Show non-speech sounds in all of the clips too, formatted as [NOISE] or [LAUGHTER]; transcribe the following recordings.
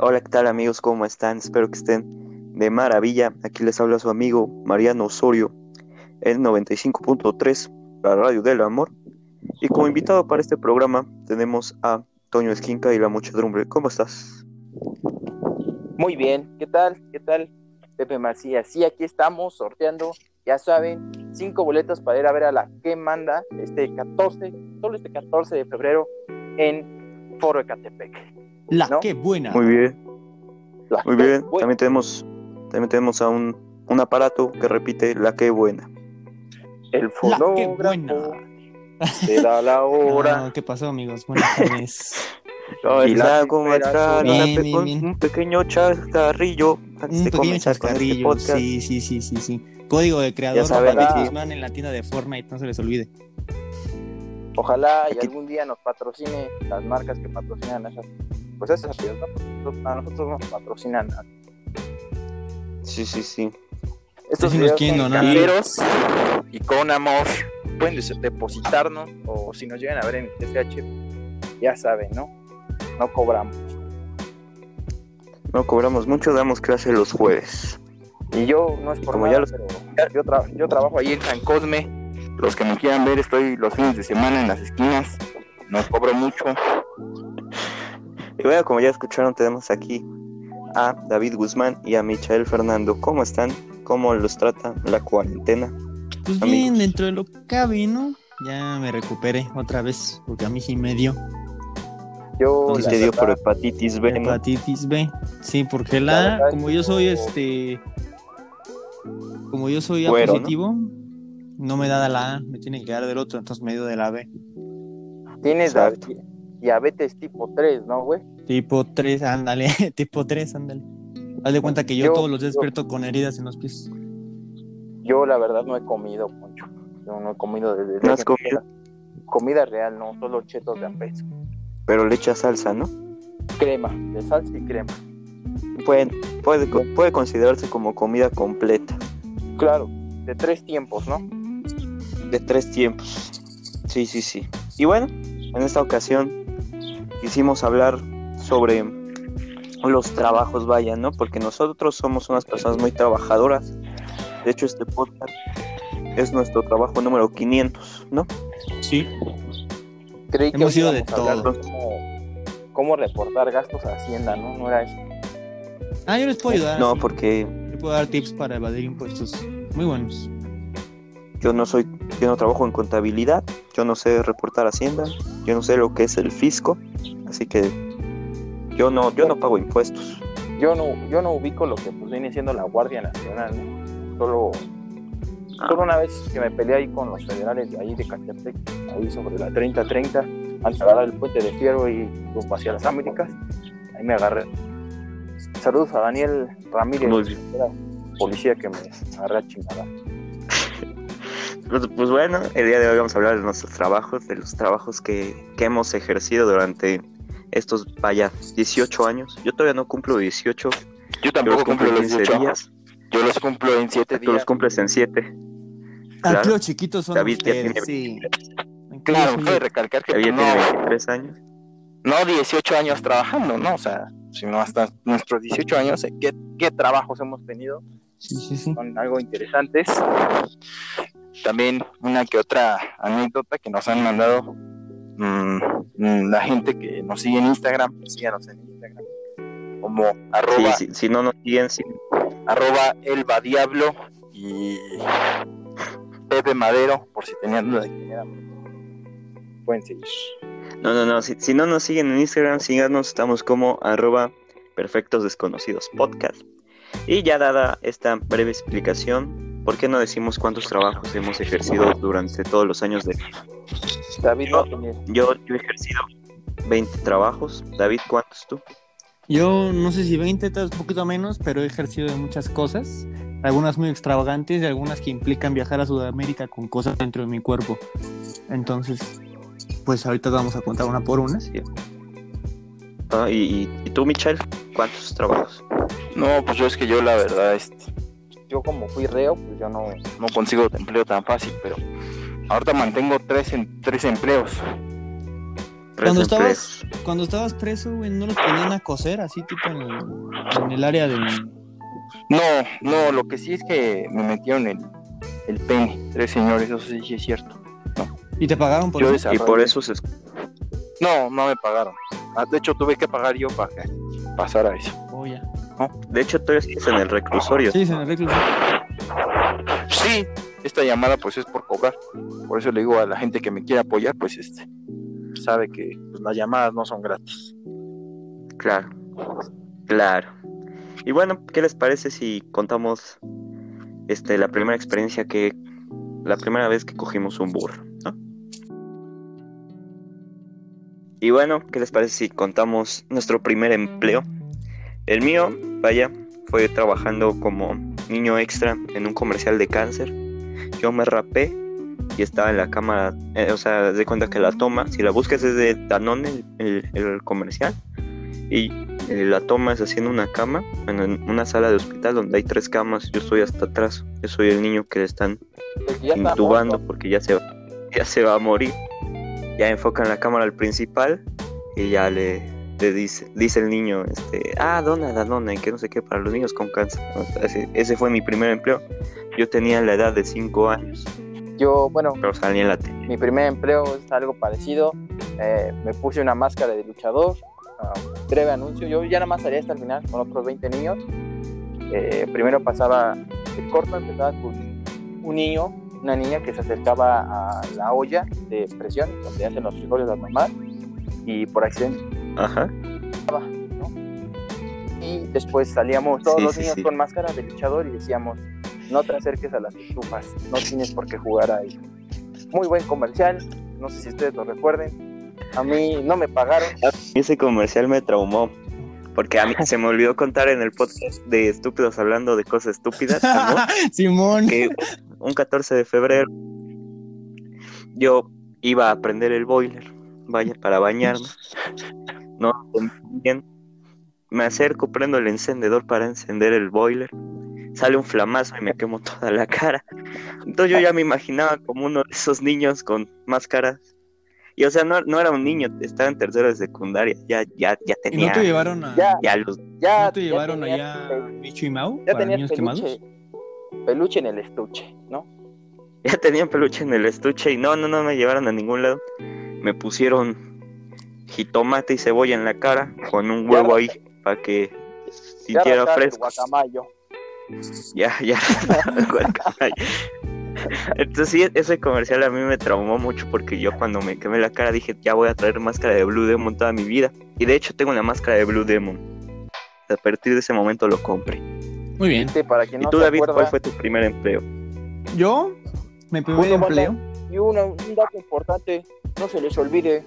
Hola, ¿qué tal amigos? ¿Cómo están? Espero que estén de maravilla. Aquí les habla su amigo Mariano Osorio, el 95.3, la radio del amor. Y como invitado para este programa tenemos a Toño Esquinca y la muchedumbre. ¿Cómo estás? Muy bien, ¿qué tal? ¿Qué tal? Pepe Macías. Sí, aquí estamos sorteando, ya saben, cinco boletos para ir a ver a la que manda este 14, solo este 14 de febrero en Foro Ecatepec. La ¿No? que buena. Muy bien, La muy bien. buena. También tenemos, también tenemos a un, un aparato que repite la que buena. El La que fonógrafo buena. te da la [LAUGHS] hora. No, ¿Qué pasó, amigos? Buenas tardes. [LAUGHS] Y la Bien, un- bien. un pequeño chascarrillo antes Un pequeño este chascarrillo. Sí, sí, sí, sí, sí. Código de creador David aquí- Guzmán en la tienda de Fortnite, no se les olvide. Ojalá y algún día nos patrocine las marcas que patrocinan esas, pues ¿no? Nosotros- a nosotros nos patrocinan a- Sí, sí, sí. estos Sí, videos son y con amor. Pueden depositarnos o si nos llegan a ver en TCH, ya saben, ¿no? No cobramos. No cobramos mucho, damos clase los jueves. Y yo no es por Como nada, ya los- pero yo, tra- yo trabajo ahí en San Cosme. Los que me quieran ver, estoy los fines de semana en las esquinas. No cobro mucho. Y bueno, como ya escucharon, tenemos aquí a David Guzmán y a Michael Fernando. ¿Cómo están? ¿Cómo los trata la cuarentena? Pues Amigos. bien, dentro de lo que cabe, ¿no? Ya me recuperé otra vez, porque a mí sí me dio Yo, ¿Y la te dio por hepatitis B? ¿no? hepatitis B. Sí, porque La la, como yo soy este, como yo soy A positivo, ¿no? me da de la A, me tiene que dar del otro, entonces me dio de la B. tienes Exacto. Di- diabetes tipo 3, ¿no, güey? Tipo 3, ándale, [LAUGHS] tipo 3, ándale. Haz de cuenta que yo, Yo- todos los días yo- despierto con heridas en los pies. Yo, la verdad, no he comido mucho. Yo no he comido desde. ¿No has comido? Comida real, no, solo chetos de a peso. Pero le echa salsa, ¿no? Crema, de salsa y crema. Puede, puede, puede considerarse como comida completa, Claro, de tres tiempos, ¿no? de tres tiempos. Sí, sí, sí. Y bueno, en esta ocasión quisimos hablar sobre los trabajos, vaya, ¿no? Porque nosotros somos unas personas muy trabajadoras. De hecho, este podcast es nuestro trabajo número 500, ¿no? Sí. Creí que Hemos hoy ido de íbamos a hablar todo. Cómo, cómo reportar gastos a Hacienda, ¿no? No era eso. Ah, yo les puedo ayudar. No, sí. porque Les puedo dar tips para evadir impuestos. Muy buenos. Yo no soy, yo no trabajo en contabilidad, yo no sé reportar Hacienda, yo no sé lo que es el fisco, así que yo no, yo no pago impuestos. Yo no, yo no ubico lo que pues, viene siendo la Guardia Nacional, ¿no? Solo, Ah. solo una vez que me peleé ahí con los federales de ahí de Catepec, ahí sobre la 30-30, antes de agarrar el puente de Fierro y rumbo hacia las Américas, ahí me agarré. Saludos a Daniel Ramírez, era policía que me agarré a chingada. Pues, pues bueno, el día de hoy vamos a hablar de nuestros trabajos, de los trabajos que, que hemos ejercido durante estos, vaya, 18 años. Yo todavía no cumplo 18, Yo yo los cumplo en 15 días, Yo los cumplo en 7 tú los días. cumples en 7. Claro. Aquí los chiquitos son David ya ustedes, tiene sí. Claro, cabe soy- recalcar que Todavía pues, tiene no, 23 años. no 18 años trabajando, ¿no? O sea, sino hasta nuestros 18 años, ¿qué, qué trabajos hemos tenido? Sí, sí, sí. Son algo interesantes. También una que otra anécdota que nos han mandado mm, mm, la gente que nos sigue en Instagram, síganos en Instagram, como arroba, Sí, sí, si no nos siguen, sí. arroba Elba Diablo y Pepe Madero, por si tenían duda de quién era. Pueden seguir. No, no, no, si, si no nos siguen en Instagram, síganos, estamos como arroba perfectos desconocidos podcast. Y ya dada esta breve explicación, ¿por qué no decimos cuántos trabajos hemos ejercido durante todos los años de... David. Yo, yo he ejercido 20 trabajos. David, ¿cuántos tú? Yo no sé si 20, tal vez un poquito menos, pero he ejercido de muchas cosas. Algunas muy extravagantes y algunas que implican viajar a Sudamérica con cosas dentro de mi cuerpo. Entonces, pues ahorita vamos a contar una por una. Sí. Ah, y, y- y tú, Michelle, ¿cuántos trabajos? No, pues yo es que yo la verdad, este, yo como fui reo, pues yo no, no consigo empleo tan fácil, pero ahorita mantengo tres, en, tres empleos. Tres Cuando empleos. estabas, cuando estabas preso, güey, no los ponían a coser así, tipo en el, en el área del. No, no, lo que sí es que me metieron el, el pene, tres señores, eso sí, sí es cierto. ¿Y te pagaron por Yo eso? Y por eso se... No, no me pagaron. Ah, De hecho, tuve que pagar yo para que pasara eso. Oh, ya. De hecho, tú estás en el reclusorio. Sí, se me recluso. Sí, esta llamada pues es por cobrar. Por eso le digo a la gente que me quiere apoyar, pues este, sabe que pues, las llamadas no son gratis. Claro, claro. Y bueno, ¿qué les parece si contamos este la primera experiencia que la primera vez que cogimos un burro, ¿no? Y bueno, ¿qué les parece si contamos nuestro primer empleo? El mío, vaya, fue trabajando como niño extra en un comercial de cáncer. Yo me rapé y estaba en la cámara, eh, o sea, de cuenta que la toma, si la buscas es de Danone, el, el- el comercial, y eh, la toma es haciendo una cama, bueno, en una sala de hospital donde hay tres camas, yo estoy hasta atrás, yo soy el niño que le están está intubando porque ya se, va- ya se va a morir. Ya enfocan la cámara al principal y ya le, le dice, dice el niño, este, ah, dona, da dona, y que no sé qué, para los niños con cáncer. Ese, ese fue mi primer empleo. Yo tenía la edad de 5 años, Yo, bueno, pero salí en la tele. mi primer empleo es algo parecido. Eh, me puse una máscara de luchador. ah, breve anuncio. Yo ya nada más salía hasta el final con otros 20 niños. Eh, primero pasaba el corto, empezaba con un niño, una niña que se acercaba a la olla de presión, donde hacen los frijoles las mamás, y por accidente Ajá. y después salíamos todos Sí, los sí, niños sí. con máscara de luchador y decíamos, no te acerques a las estufas, no tienes por qué jugar ahí. Muy buen comercial, no sé si ustedes lo recuerden. A mí no me pagaron. Ese comercial me traumó. Porque a mí se me olvidó contar en el podcast de estúpidos hablando de cosas estúpidas, [LAUGHS] Simón. que un 14 de febrero yo iba a prender el boiler, vaya, para bañarme. No entendí bien. Me acerco, prendo el encendedor para encender el boiler. Sale un flamazo y me quemo toda la cara. Entonces yo ya me imaginaba como uno de esos niños con máscaras. Y o sea, no, no era un niño, estaba en tercero de secundaria. Ya, ya, ya ¿Y no tenía. te llevaron a, Ya, ya los ya, ¿no te llevaron tenía allá a Micho y Mau Ya para tenía niños peluche, quemados? peluche en el estuche, ¿no? ya tenían peluche en el estuche y no, no, no me llevaron a ningún lado. Me pusieron jitomate y cebolla en la cara con un huevo ahí para que sintiera fresco. guacamayo. Ya, ya. [LAUGHS] [LAUGHS] guacamaya. Entonces sí, ese comercial a mí me traumó mucho porque yo cuando me quemé la cara dije, ya voy a traer máscara de Blue Demon toda mi vida. Y de hecho tengo la máscara de Blue Demon. A partir de ese momento lo compré. Muy bien. Este, para quien ¿Y no tú, David, acuerda, cuál fue tu primer empleo? Yo, mi primer empleo. Y una- un dato importante, no se les olvide,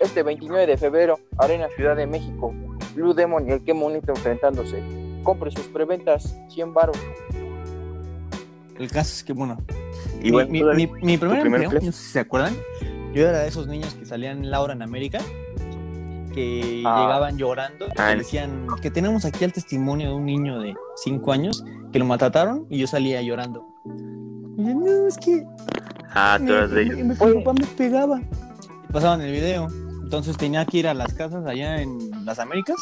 este 29 de febrero, Arena Ciudad de México, Blue Demon y el que monito enfrentándose. Compre sus preventas, 100 baros. El caso es que, bueno, Y mi, bueno, mi, tú, David, mi- mi primer, ¿tu primer empleo, empleo? no sé si se acuerdan, yo era de esos niños que salían en Laura en América, que Ah. llegaban llorando, Ah. que decían que tenemos aquí el testimonio de un niño de 5 años que lo maltrataron y yo salía llorando. Y yo, no, es que Ah, tú mi, eras de mi- ellos. mi Oye. papá me pegaba. Y pasaban el video. Entonces tenía que ir a las casas allá en las Américas.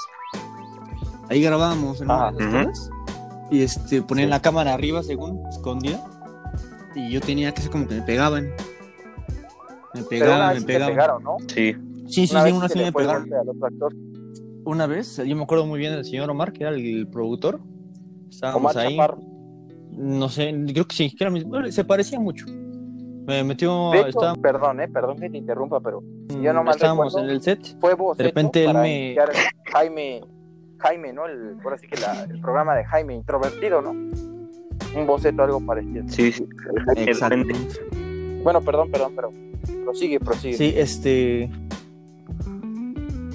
Ahí grabábamos en una Ajá. de las Ujú. casas. Y este, ponían Sí. la cámara arriba, según, escondida. Y yo tenía que hacer como que me pegaban. Me pegaban, me sí te pegaban. pegaron, ¿no? Sí. Sí, sí, una sí, vez una sí me pegaron. vez, yo me acuerdo muy bien del señor Omar, que era el productor. Estábamos Omar ahí. Chaparro. No sé, creo que sí, que era se parecía mucho. Me metió, De hecho, estaba- perdón, eh, perdón que te interrumpa, pero yo no mal estábamos recuerdo. en el set fue vos De repente él me- Jaime, Jaime, ¿no? El, ahora sí que la- el programa de Jaime introvertido, ¿no? Un boceto, algo parecido. Sí, sí. Exactamente. Bueno, perdón, perdón, pero prosigue, prosigue. Sí, este.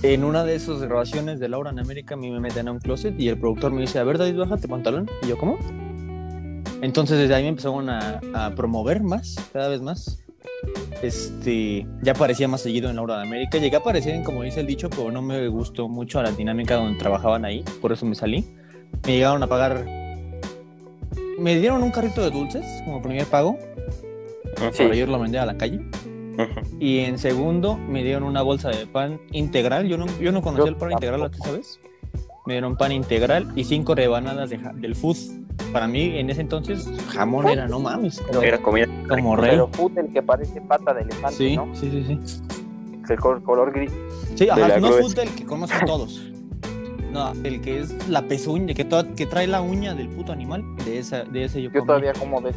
En una de esas grabaciones de Laura en América, a mí me meten a un closet y el productor me dice: A ver, David, bájate pantalón. Y yo, ¿cómo? Entonces, desde ahí me empezaron a, a promover más, cada vez más. Este, ya aparecía más seguido en Laura de América. Llegué a aparecer en, como dice el dicho, pero no me gustó mucho la dinámica donde trabajaban ahí, por eso me salí. Me llegaron a pagar. Me dieron un carrito de dulces como primer pago Sí. para yo irlo a vender a la calle. Ujú. Y en segundo me dieron una bolsa de pan integral. Yo no, yo no conocía Yo el pan integral, ¿tú sabes? Me dieron pan integral y cinco rebanadas de del food. Para mí, en ese entonces, jamón era, no mames, pero Era comida. como rey. Pero el que parece pata de elefante, Sí, ¿no? sí, sí, sí. Es el color, color gris. Sí, De ajá, no del que conocen [LAUGHS] todos. No, el que es la pezuña, que, to- que trae la uña del puto animal. De, esa, de ese yo, Yo comí. todavía como de,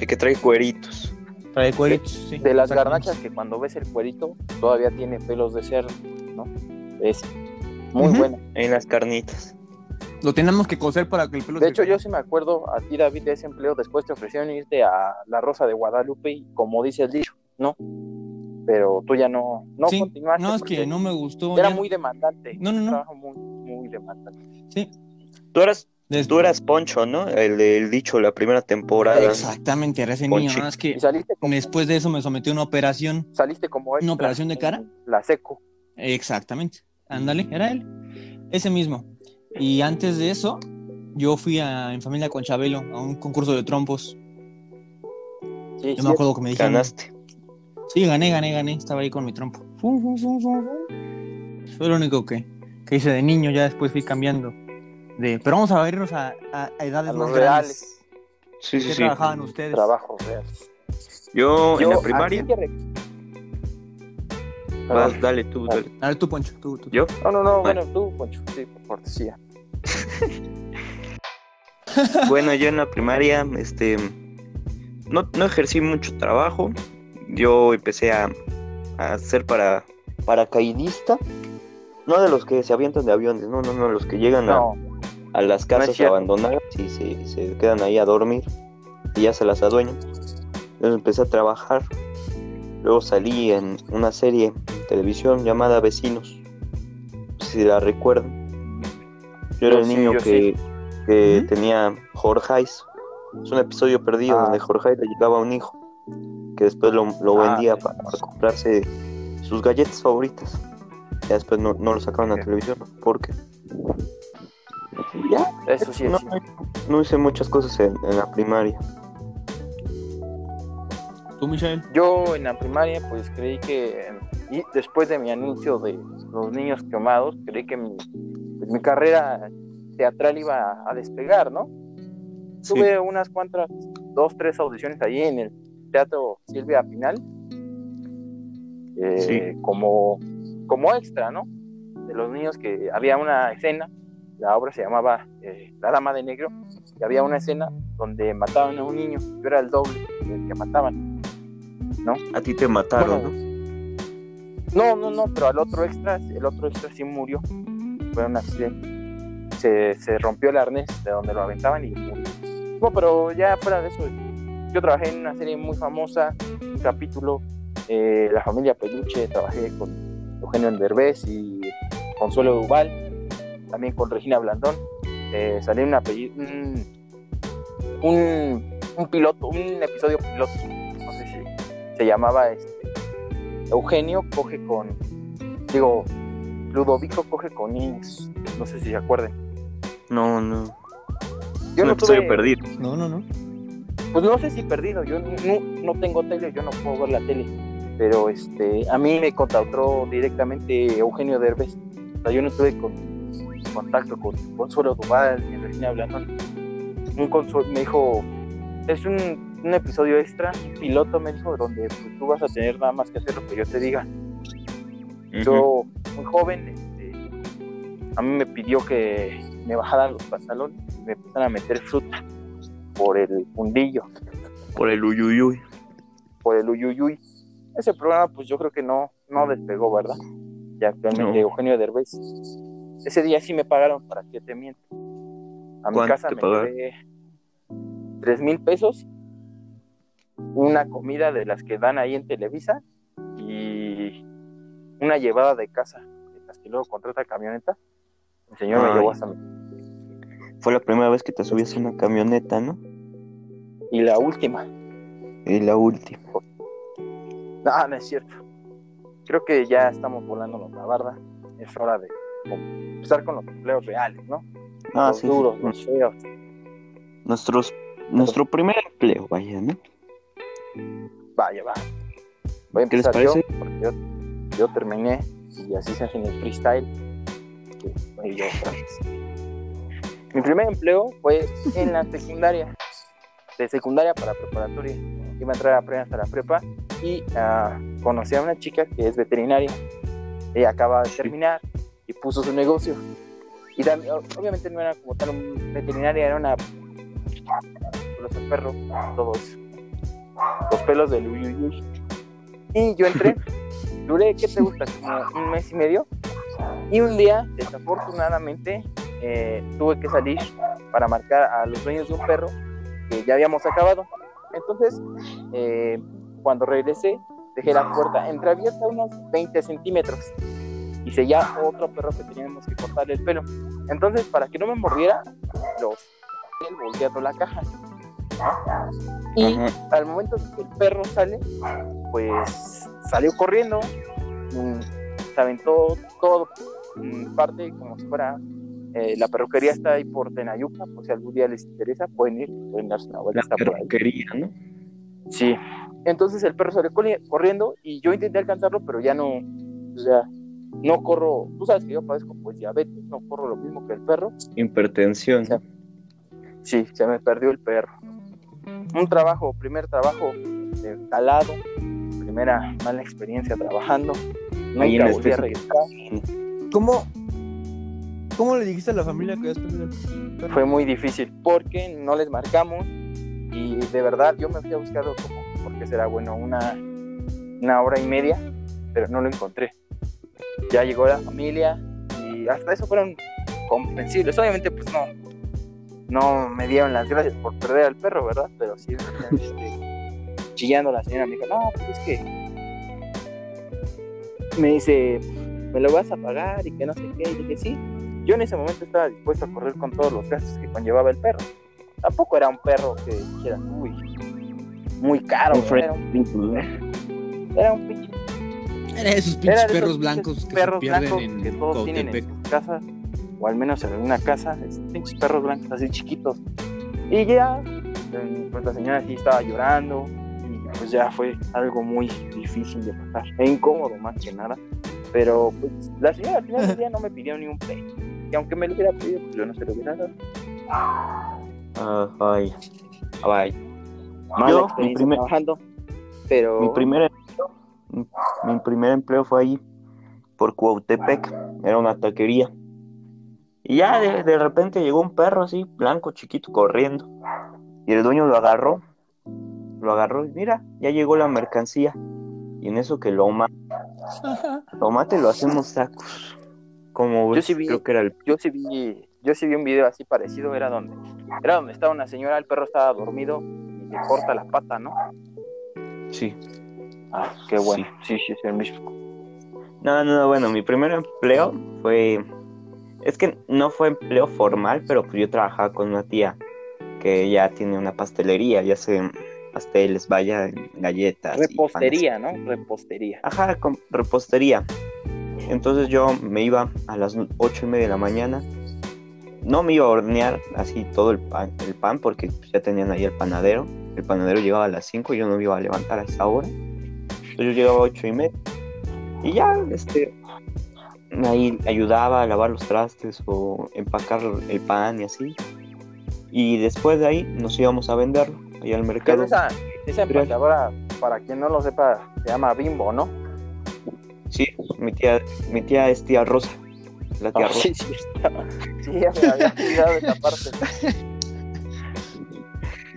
El que trae cueritos. Trae cueritos, sí. de las garnachas que cuando ves el cuerito todavía tiene pelos de cerdo, ¿no? Es muy Ujú. buena. En las carnitas. Lo tenemos que coser para que el pelo De se- hecho, yo sí me acuerdo a ti, David, de ese empleo. Después te ofrecieron irte a la Rosa de Guadalupe y como dice el dicho, ¿no? Pero tú ya no, no Sí, continuaste. no, es que no me gustó. Era ya- muy demandante. No, no, no. Un trabajo muy, muy demandante. Sí. Tú eras, tú eras Poncho, ¿no? El del dicho, la primera temporada. Exactamente, era ese niño. ¿no? Es que Y saliste como, después de eso me sometí a una operación. saliste como extra operación de cara? La seco. Exactamente. Ándale, era él. Ese mismo. Y antes de eso, yo fui a, en familia con Chabelo a un concurso de trompos. Sí, Yo sí, me acuerdo que me dijeron. Ganaste. Sí, gané, gané, gané. Estaba ahí con mi trompo. Fue lo único que, que hice de niño. Ya después fui cambiando. De, pero vamos a irnos a, a- a edades A más los grandes. reales. Sí, ¿Qué sí, sí. trabajaban ustedes? Trabajos reales. Yo, en la ¿a primaria. Vas, dale tú, dale. A ver, tú, Poncho. Tú, tú. ¿Yo? No, no, no, Bueno. bueno, tú, Poncho, sí, por cortesía. [LAUGHS] Bueno, yo en la primaria, este, no, no ejercí mucho trabajo. Yo empecé a, a ser para paracaidista. No de los que se avientan de aviones, no, no, no, los que llegan a, No, a las casas abandonadas y se, se quedan ahí a dormir y ya se las adueñan. Entonces empecé a trabajar. Luego salí en una serie de televisión llamada Vecinos. Si la recuerdan. Yo era el sí, niño que, que Ujú. tenía Jorgeis. Es un episodio perdido Ah. donde Jorge le llegaba un hijo que después lo, lo Ah, vendía sí. para, para comprarse sus galletas favoritas. Ya después no, no lo sacaron a Ok. televisión porque ya eso sí es no, cierto. no hice muchas cosas en, en la primaria. Tú, Michelle. Yo en la primaria pues creí que, y después de mi anuncio de los niños quemados, creí que mi, pues, mi carrera teatral iba a despegar, ¿no? Sí. Tuve unas cuantas, dos, tres audiciones allí en el Teatro Silvia Pinal, eh, como, como extra, ¿no? De los niños que había una escena, la obra se llamaba eh, La Dama de Negro, y había una escena donde mataban a un niño, yo era el doble del que mataban. A ti te mataron, Bueno, ¿no? No, no, no, pero al otro extra, el otro extra sí murió. Fue un accidente. Se, se rompió el arnés de donde lo aventaban y murió. No, pero ya fuera de eso, yo trabajé en una serie muy famosa, un capítulo, eh, La familia Peluche, trabajé con Eugenio Derbez y Consuelo Duval, también con Regina Blandón. Eh, salió una un, un, un piloto, un episodio piloto, no sé si se llamaba este, Eugenio coge con, digo, Ludovico coge con Inks, no sé si se acuerdan. No, no. Yo un no episodio tuve, perdido. No, no, no. pues no sé si perdido, yo no, no tengo tele, yo no puedo ver la tele, pero este, a mí me contactó directamente Eugenio Derbez, o sea, yo no tuve con, contacto con Consuelo Duval ni Regina Blandón. Un consuelo, me dijo, es un, un episodio extra, piloto me dijo, donde pues, tú vas a tener nada más que hacer lo que yo te diga. Ujú. yo muy joven este, a mí me pidió que me bajara los pantalones y me empezaran a meter fruta por el fundillo. Por el uyuyuy. por el uyuyuy. Ese programa pues yo creo que no no despegó verdad y actualmente No. Eugenio Derbez. Ese día sí me pagaron para que te miento a mi ¿Cuánto casa me llevé tres mil pesos una comida de las que dan ahí en Televisa una llevada de casa de las que luego contrata camioneta el señor me llevó hasta mi... Fue la primera vez que te subías a una camioneta, ¿no? y la última Y la última. no, no es cierto creo que ya estamos volando la barda es hora de empezar con los empleos reales ¿no? Ah, los sí. duros, sí. los feos Nuestros, nuestro primer empleo, vaya, ¿no? vaya va Voy a ¿Qué les empezar yo, parece? porque yo, yo terminé y así se hace en el freestyle. yo otra vez. Mi primer empleo fue en la secundaria, de secundaria para preparatoria. Iba a entrar a la prepa y ah, conocí a una chica que es veterinaria. Ella acaba de terminar y puso su negocio. Y también, obviamente no era como tal un veterinaria, era una los perros, todos los pelos del uy, uy, uy. Y yo entré, duré, ¿qué te gusta? Como un mes y medio. Y un día, desafortunadamente, eh, tuve que salir para marcar a los dueños de un perro que ya habíamos acabado. Entonces, eh, cuando regresé, dejé la puerta entreabierta unos 20 centímetros y seguía otro perro que teníamos que cortarle el pelo. Entonces, para que no me mordiera, él volteando la caja. Y Ajá. al momento que el perro sale, pues salió corriendo, mm, se aventó todo, mm, parte como si fuera. eh, la perruquería está ahí por Tenayuca, pues si algún día les interesa, pueden ir, pueden darse una vuelta. La por perruquería, ¿no? Sí. Entonces el perro salió corri- corriendo y yo intenté alcanzarlo, pero ya no, o sea, no corro. Tú sabes que yo padezco pues diabetes, no corro lo mismo que el perro. Hipertensión. Sí. Sí, se me perdió el perro. Un trabajo, primer trabajo de calado, primera mala experiencia trabajando. Ahí en Nunca volví a regresar. ¿Cómo, ¿Cómo le dijiste a la familia que habías perdido el perro? Fue muy difícil porque no les marcamos y de verdad yo me fui a buscarlo como, porque será bueno, una, una hora y media, pero no lo encontré. Ya llegó la familia y hasta eso fueron comprensibles. Obviamente pues no, no me dieron las gracias por perder al perro, ¿verdad? Pero sí [LAUGHS] este, chillando la señora me dijo, no, pues es que me dice, me lo vas a pagar y que no sé qué. Y dije, sí. Yo en ese momento estaba dispuesto a correr con todos los gastos que conllevaba el perro. Tampoco era un perro que dijera, uy, muy caro. Un Era un, friend- era un pinche Era de esos era pinches de esos perros pinches blancos que perros se pierden blancos en que todos tienen en Cautepec. sus casas, o al menos en alguna casa, es pinches perros blancos así chiquitos. Y ya, eh, pues la señora sí estaba llorando, pues ya fue algo muy difícil de pasar, e incómodo más que nada. Pero pues la señora al final del día no me pidió ni un peso, y aunque me lo hubiera pedido, pues yo no se lo hubiera dado. Ah, ay. Ay. Mala Yo, mi primer- trabajando, pero Mi primer empleo, mi primer empleo fue ahí por Cuautepec, era una taquería. Y ya de, de repente llegó un perro así, blanco, chiquito, corriendo. Y el dueño lo agarró, lo agarró y mira, ya llegó la mercancía. Y en eso que lo mata, [LAUGHS] lo mata y lo hacemos tacos. Como Yo sí vi- creo que era el yo sí vi, yo sí vi un video así parecido, era donde, era donde estaba una señora, el perro estaba dormido y le corta la pata, ¿no? sí. Ah, qué bueno. Sí, sí, es el mismo. No, no, no, bueno, mi primer empleo fue. Es que no fue empleo formal, pero pues yo trabajaba con una tía que ya tiene una pastelería, ya hace pasteles, vaya, galletas. Repostería, ¿no? Repostería. Ajá, con repostería. Entonces yo me iba a las ocho y media de la mañana. No me iba a hornear así todo el pan, el pan porque ya tenían ahí el panadero. El panadero llegaba a las 5 y yo no me iba a levantar a esa hora. Entonces yo llegaba a ocho y media. Y ya, este, ahí ayudaba a lavar los trastes o empacar el pan y así. Y después de ahí nos íbamos a venderlo allá al mercado. esa, esa empacadora, para quien no lo sepa, se llama Bimbo, ¿no? Sí, mi tía, mi tía es tía Rosa. La tía Ah, Rosa. sí, sí, está. Sí, ya me había olvidado esa parte.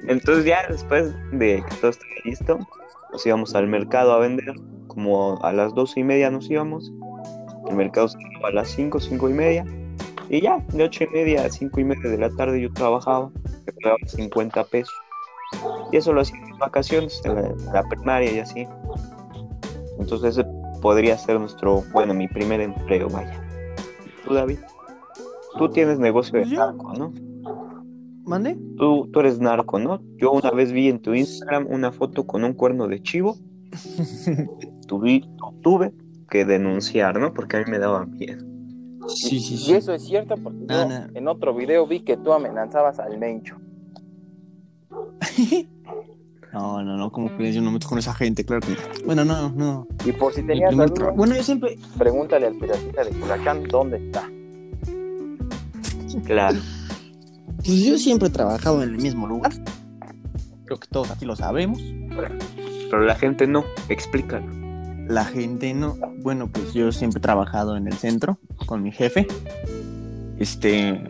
Entonces ya después de que todo estaba listo, nos íbamos al mercado a vender. Como a las doce y media nos íbamos. El mercado se a las cinco, cinco y media. Y ya, de ocho y media a cinco y media de la tarde yo trabajaba. Me pagaba 50 pesos. Y eso lo hacía en vacaciones, en la, en la primaria y así. Entonces ese podría ser nuestro, bueno, mi primer empleo, vaya. ¿Tú, David? Tú tienes negocio de narco, ¿no? ¿Mande? Tú, tú eres narco, ¿no? Yo una vez vi en tu Instagram una foto con un cuerno de chivo. [LAUGHS] Tuve, tuve que denunciar, ¿no? Porque a mí me daba miedo. Sí, sí, Y sí. eso es cierto porque No, yo no. en otro video vi que tú amenazabas al Mencho. [LAUGHS] No, no, no, como crees? Yo no me meto con esa gente, claro que. Bueno, no, no. Y por si tenías duda, tra- Bueno, yo siempre. pregúntale al piratita de Culiacán dónde está. Claro. Pues yo siempre he trabajado en el mismo lugar. Creo que todos aquí lo sabemos. Pero la gente no. Explícalo. La gente no. Bueno, pues yo siempre he trabajado en el centro con mi jefe. Este.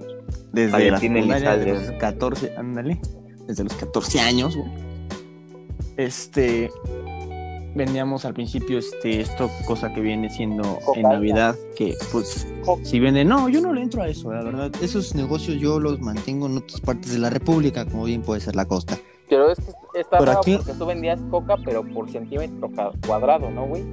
Desde la secundaria, Elizalde. los 14, ándale. Desde los 14 años, güey. Este. Vendíamos al principio este, esto, cosa que viene siendo en. Navidad, que pues si venden, no, yo no le entro a eso, la verdad. Esos negocios yo los mantengo en otras partes de la República, como bien puede ser la costa. Pero es que está Pero raro aquí- porque tú vendías coca, pero por centímetro cuadrado, ¿no, güey?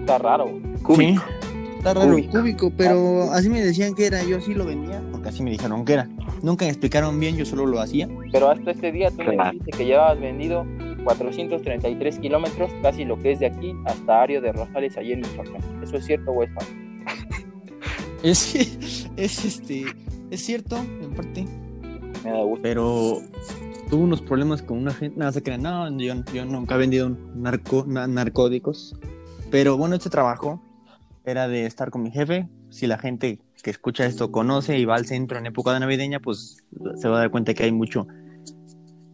Está raro. Cúbico. Sí, está raro, Cúbico. cúbico. pero así me decían que era, yo así lo vendía, porque así me dijeron que era. Nunca me explicaron bien, yo solo lo hacía. Pero hasta este día tú me dijiste que llevabas vendido 433 kilómetros, casi lo que es de aquí hasta Ario de Rosales, allí en Michoacán. ¿Eso es cierto o es falso? [LAUGHS] Es, es este, es cierto, en parte, Me da gusto. pero tuve unos problemas con una gente, nada se crean, no, yo, yo nunca he vendido narco, na- narcóticos, pero bueno, este trabajo era de estar con mi jefe, si la gente que escucha esto conoce y va al centro en época de navideña, pues se va a dar cuenta que hay mucho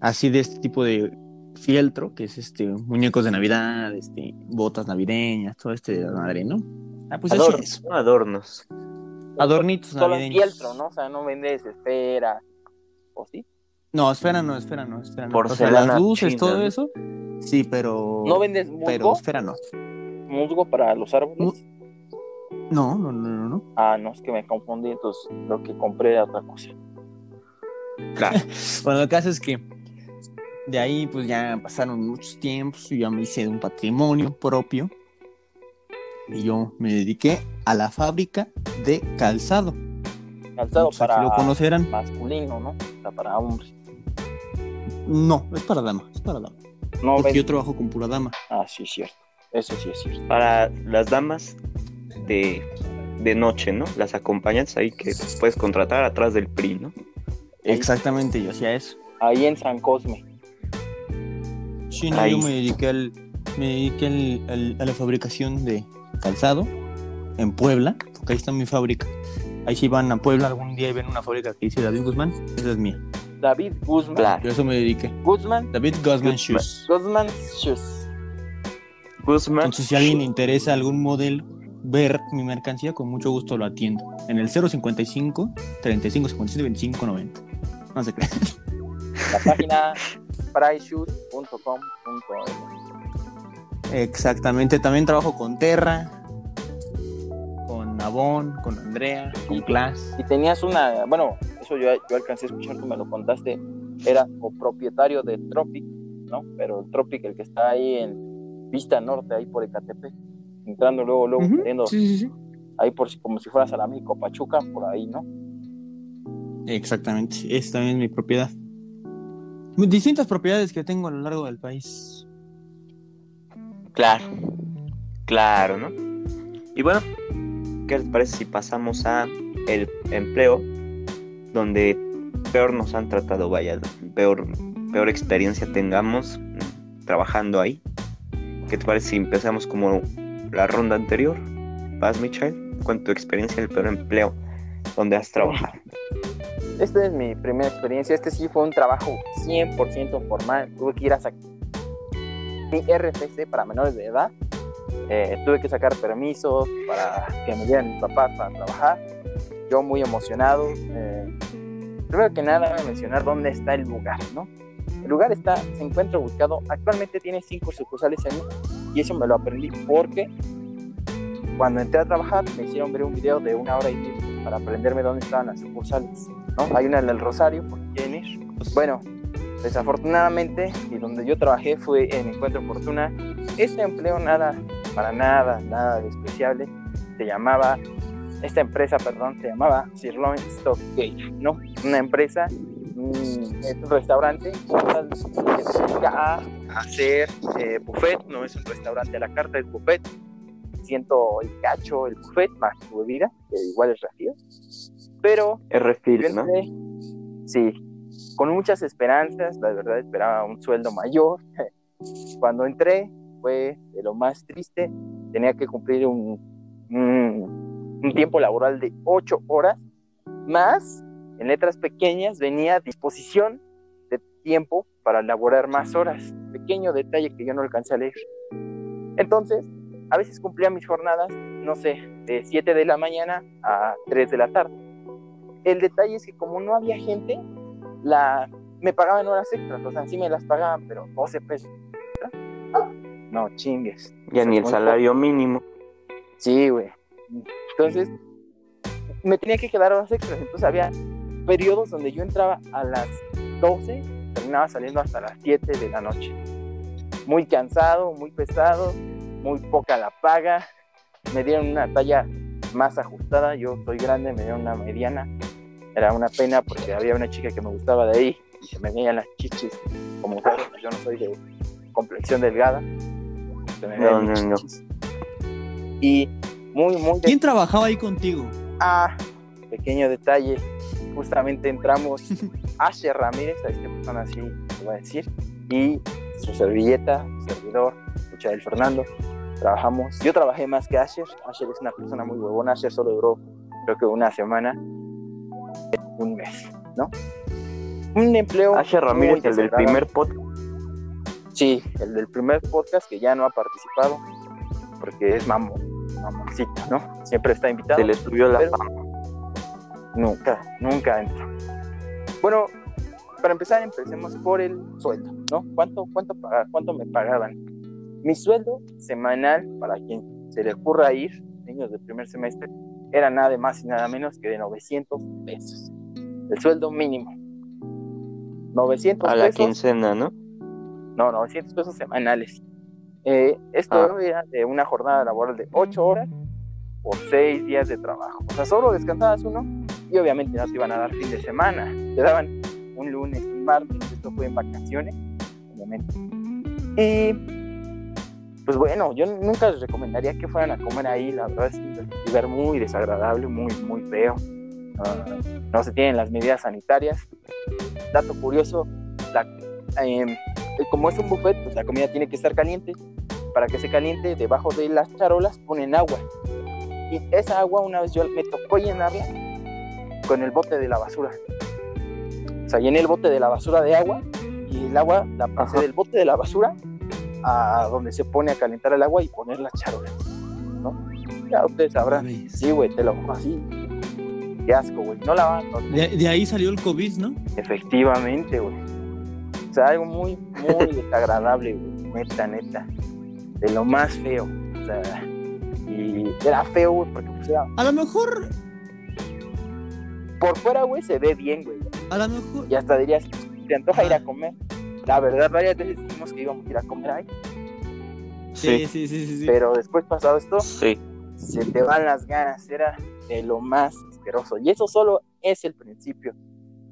así de este tipo de fieltro, que es este muñecos de Navidad, este botas navideñas, todo este de madre, ¿no? Ah, pues así Adornos, es. ¿no? Adornos. Adornitos Solo navideños. fieltro, ¿no? O sea, no vendes esfera. ¿O sí? No, esfera no, esfera no, esfera no. Porcelana o sea, las luces, china, todo eso. Sí, pero. ¿No vendes musgo? Pero esfera no. ¿Musgo para los árboles? No, no, no, no, no. Ah, no, es que me confundí, entonces lo que compré era otra cosa. Claro. [LAUGHS] Bueno, el caso es que de ahí pues ya pasaron muchos tiempos y ya me hice de un patrimonio propio. Y yo me dediqué a la fábrica de calzado. Calzado Pues para lo conocerán. masculino, ¿no? O sea, para hombres. No, es para dama, es para dama. No Porque yo trabajo con pura dama. Ah, sí, es cierto. Eso sí es cierto. Para las damas de, de noche, ¿no? Las acompañantes ahí que puedes contratar atrás del PRI, ¿no? Exactamente, yo hacía eso. Ahí en San Cosme. Sí, no, Ahí. yo me dediqué, al, me dediqué al- al- a la fabricación de calzado en Puebla, porque ahí está mi fábrica. Ahí si van a Puebla algún día y ven una fábrica que dice David Guzmán, esa es mía. David Guzmán. Claro. Yo eso me dediqué. Guzmán. David Guzmán. Shoes. Guzmán Shoes. Guzmán. Entonces, si a alguien le interesa algún modelo, ver mi mercancía, con mucho gusto lo atiendo. En el 055 35 57 25 90. No se crean. [LAUGHS] La página priceshoes.com.mx. Exactamente. También trabajo con Terra, con Avon, con Andrea, con Class. Y tenías una, bueno, eso yo, yo alcancé a escuchar, tú me lo contaste, era copropietario de Tropic, ¿no? Pero el Tropic, el que está ahí en Vista Norte, ahí por Ecatepec, entrando luego, luego, Ujú, saliendo Sí, sí, sí. ahí por si- como si fueras a la México Pachuca, por ahí, ¿no? Exactamente, esa también es mi propiedad. Distintas propiedades que tengo a lo largo del país. Claro. Claro, ¿no? Y bueno, ¿qué les parece si pasamos a el empleo donde peor nos han tratado, vaya, peor, peor experiencia tengamos mm, trabajando ahí? ¿Qué te parece si empezamos como la ronda anterior? Vas, Michael, con tu experiencia del peor empleo donde has trabajado. Esta es mi primera experiencia. Este sí fue un trabajo 100% formal. Tuve que ir a sacar mi RFC para menores de edad. Eh, tuve que sacar permisos para que me dieran mis papás para trabajar. Yo muy emocionado. Eh, primero que nada, voy a mencionar dónde está el lugar, ¿no? El lugar está, se encuentra ubicado, actualmente tiene cinco sucursales en y eso me lo aprendí porque cuando entré a trabajar me hicieron ver un video de una hora y media para aprenderme dónde estaban las sucursales. ¿no? Hay una en el Rosario, por quieren ir. Bueno, desafortunadamente, y donde yo trabajé fue en Encuentro Fortuna. Este empleo nada, para nada, nada despreciable. Se llamaba, esta empresa, perdón, se llamaba Sirloin Stock Gate, ¿no? Una empresa, mm, es un restaurante que se dedica a hacer eh, buffet, no es un restaurante a la carta, es buffet. Siento y cacho el buffet más tu bebida, que igual es refil. Pero Es refil, ¿no? sí, con muchas esperanzas, la verdad esperaba un sueldo mayor, [LAUGHS] Cuando entré fue de lo más triste, tenía que cumplir un, un, un tiempo laboral de ocho horas, más en letras pequeñas venía disposición de tiempo para elaborar más horas. Pequeño detalle que yo no alcancé a leer. Entonces, a veces cumplía mis jornadas, no sé, de 7 de la mañana a 3 de la tarde. El detalle es que como no había gente, la, me pagaban horas extras, o sea, sí me las pagaban, pero 12 pesos. No, chingues. Ya ni el salario mínimo. Sí, güey. Entonces, me tenía que quedar horas extras. Entonces, había periodos donde yo entraba a las 12, terminaba saliendo hasta las 7 de la noche. Muy cansado, muy pesado, muy poca la paga. Me dieron una talla más ajustada. Yo soy grande, me dieron una mediana. Era una pena porque había una chica que me gustaba de ahí y se me veían las chichis. Como sabes, yo no soy de complexión delgada. Se me No, no, no. Y muy, muy ¿Quién trabajaba ahí contigo? Ah, pequeño detalle. Justamente entramos [LAUGHS] Asher Ramírez, a esta persona así te voy a decir, y su servilleta, servidor, escucha del Fernando. Trabajamos, yo trabajé más que Asher. Asher es una persona muy huevona. Asher solo duró, creo que una semana, un mes, ¿no? Un empleo. Asher Ramírez, el del primer podcast. Sí, el del primer podcast que ya no ha participado, porque es mamón, mamoncito, ¿no? Siempre está invitado. Se le subió la fama. Nunca, nunca entró. Bueno, para empezar, empecemos por el sueldo, ¿no? ¿Cuánto, cuánto, paga- cuánto me pagaban? Mi sueldo semanal, para quien se le ocurra ir, niños del primer semestre, era nada más y nada menos que de 900 pesos. El sueldo mínimo. 900 A la pesos. quincena, ¿no? No, 900 pesos semanales. Eh, esto Ah. era de una jornada laboral de 8 horas por 6 días de trabajo. O sea, solo descansabas uno y obviamente no te iban a dar fin de semana. Te daban un lunes, un martes, esto fue en vacaciones, obviamente. Y pues bueno, yo nunca les recomendaría que fueran a comer ahí, la verdad es un lugar muy desagradable, muy, muy feo. Ah, no se tienen las medidas sanitarias. Dato curioso, la, em, como es un buffet, pues la comida tiene que estar caliente. Para que se caliente, debajo de las charolas ponen agua. Y esa agua, una vez yo me tocó llenarla con el bote de la basura. O sea, llené el bote de la basura de agua y el agua la pasé Ajá. del bote de la basura a donde se pone a calentar el agua y poner las charolas. ¿No? Ya ustedes sabrán. Sí, güey, te lo juro así. Qué asco, güey. No lavan los De, de ahí salió el COVID, ¿no? Efectivamente, güey. O sea, algo muy, muy [LAUGHS] desagradable, güey. Neta, neta. De lo más feo. O sea, y era feo, güey, porque pues era... A lo mejor, Por fuera, güey, se ve bien, güey. A lo mejor. Y hasta dirías, te antoja ir a comer. La verdad, varias veces dijimos que íbamos a ir a comer ahí. Sí, sí, sí, sí. sí. Pero después pasado esto, Sí. se te van las ganas. Era de lo más asqueroso. Y eso solo es el principio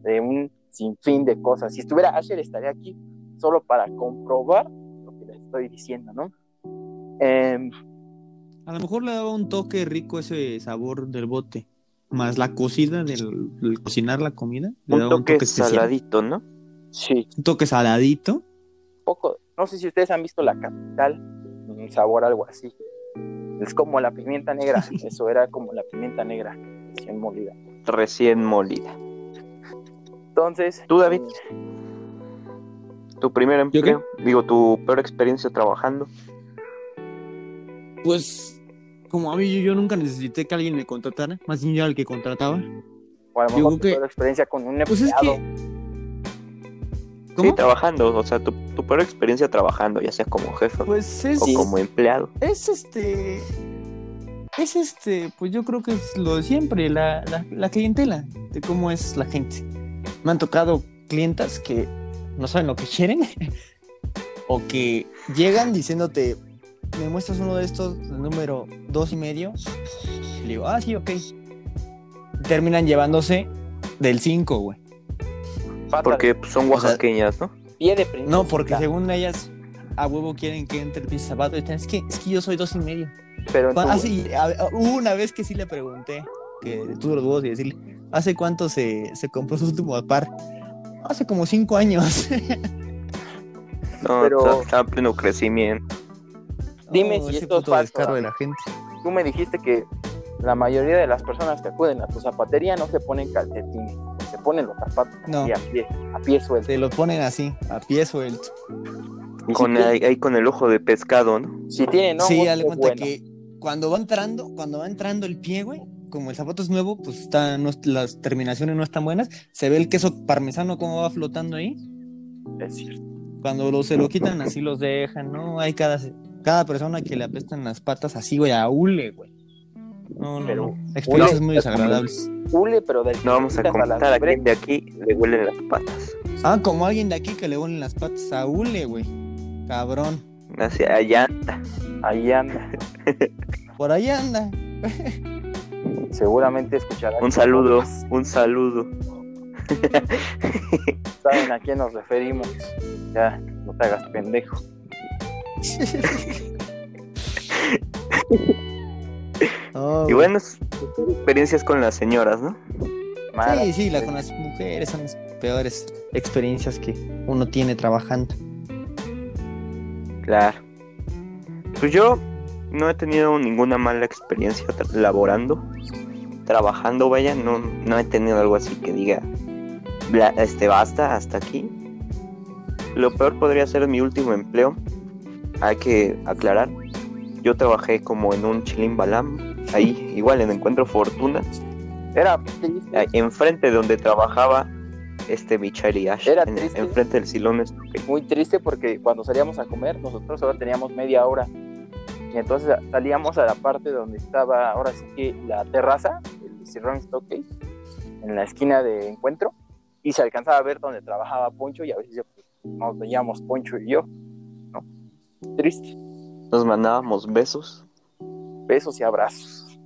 de un sinfín de cosas. Si estuviera Asher, estaría aquí solo para comprobar lo que les estoy diciendo, ¿no? Em, A lo mejor le daba un toque rico ese sabor del bote. Más la cocida del, del cocinar la comida. Le Un toque saladito, ¿no? sí, Un toque saladito. poco. No sé si ustedes han visto la capital, un sabor algo así. Es como la pimienta negra. [LAUGHS] Eso era como la pimienta negra recién molida. Recién molida. Entonces, ¿Tú, David? eh, Tu primer empleo, digo, tu peor experiencia trabajando. Pues, como a mí yo, yo nunca necesité que alguien me contratara. Más bien yo era el que contrataba. o a lo mejor que- peor experiencia con un Pues es empleado. que. ¿Cómo? Sí, trabajando, o sea, tu, tu peor experiencia trabajando, ya sea como jefe Pues es. o como empleado. Es este. Es este, pues yo creo que es lo de siempre, la, la, la clientela, de cómo es la gente. Me han tocado clientas que no saben lo que quieren [LAUGHS] o que llegan diciéndote, me muestras uno de estos, el número dos y medio. Y le digo, ah, sí, ok. Terminan llevándose del 5, güey. Porque pues, son oaxaqueñas, ¿no? pie de princesa. No, porque según ellas, a huevo quieren que entre el zapato. Y es que, es que yo soy dos y medio. Pero tu- Ah, sí, a- a- hubo una vez que sí le pregunté, que tuve los huevos y decirle, ¿hace cuánto se, se compró su último par? Hace como cinco años. [LAUGHS] No, Pero- está, está en pleno crecimiento. Dime Oh, si esto es falso, descaro de la gente. Tú me dijiste que la mayoría de las personas que acuden a tu zapatería no se ponen calcetines, se ponen los zapatos No. así a pie, a pie suelto. Te lo ponen así, a pie suelto. Con si, ahí, ahí con el ojo de pescado, ¿no? si tienen hongos, sí, cuenta bueno. que cuando va entrando, cuando va entrando el pie, güey, como el zapato es nuevo, pues está, no, las terminaciones no están buenas. Se ve el queso parmesano como va flotando ahí. Es cierto. Cuando lo, se lo quitan, así los dejan, ¿no? Hay cada, cada persona que le apestan las patas así, güey, a hule, güey. No, no, Pero, no. Experiencias hule- muy desagradables. Hule, pero del No vamos a comentar a libretas. de aquí le huelen las patas. Ah, como alguien de aquí que le huelen las patas a hule, güey. Cabrón. Hacia allá. Ahí anda. Por ahí anda. Seguramente escuchará. Un saludo, un saludo. Saben a quién nos referimos. Ya, no te hagas pendejo. [LAUGHS] Oh, Y bueno, experiencias con las señoras, ¿no? Sí, sí, la, con las mujeres son las peores experiencias que uno tiene trabajando. Claro. Pues yo no he tenido ninguna mala experiencia laborando, trabajando, vaya, no, no he tenido algo así que diga, "Bla- este, basta, hasta aquí. Lo peor podría ser mi último empleo, hay que aclarar. Yo trabajé como en un chilimbalam, ahí igual en Encuentro Fortuna, Era enfrente de donde trabajaba este Michelle y Ash, Era en- triste. enfrente del Silón muy triste porque cuando salíamos a comer, nosotros solo teníamos media hora. Y entonces salíamos a la parte donde estaba ahora sí que la terraza, el Sirron Stockade, en la esquina de encuentro, y se alcanzaba a ver donde trabajaba Poncho y a veces pues, nos veíamos Poncho y yo. Triste. Nos mandábamos besos. Besos y abrazos.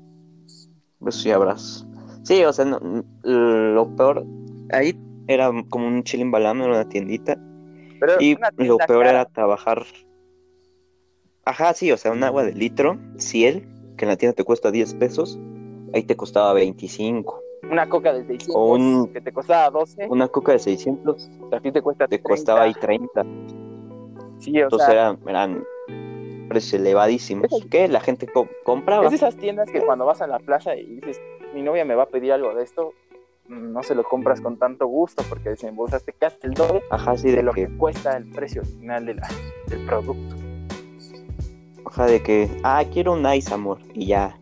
Besos y abrazos. Sí, o sea, no- n- lo peor, ahí era como un chilling balam, era una tiendita. Pero Y una lo peor cara. era trabajar. Ajá, sí, o sea, un agua de litro, Ciel, que en la tienda te cuesta 10 pesos, ahí te costaba 25. Una coca de 600 O un- que te costaba 12, Una coca de 600 a ti te cuesta te 30. costaba ahí 30. Sí, o Entonces sea, eran, eran precios elevadísimos. Que la gente co- compraba. Es de esas tiendas que cuando vas a la plaza y dices, mi novia me va a pedir algo de esto, no se lo compras con tanto gusto porque desembolsaste casi el doble Ajá, sí, de de lo que, que cuesta el precio final de la, del producto. ajá, de que, ah, quiero un ice, amor, y ya.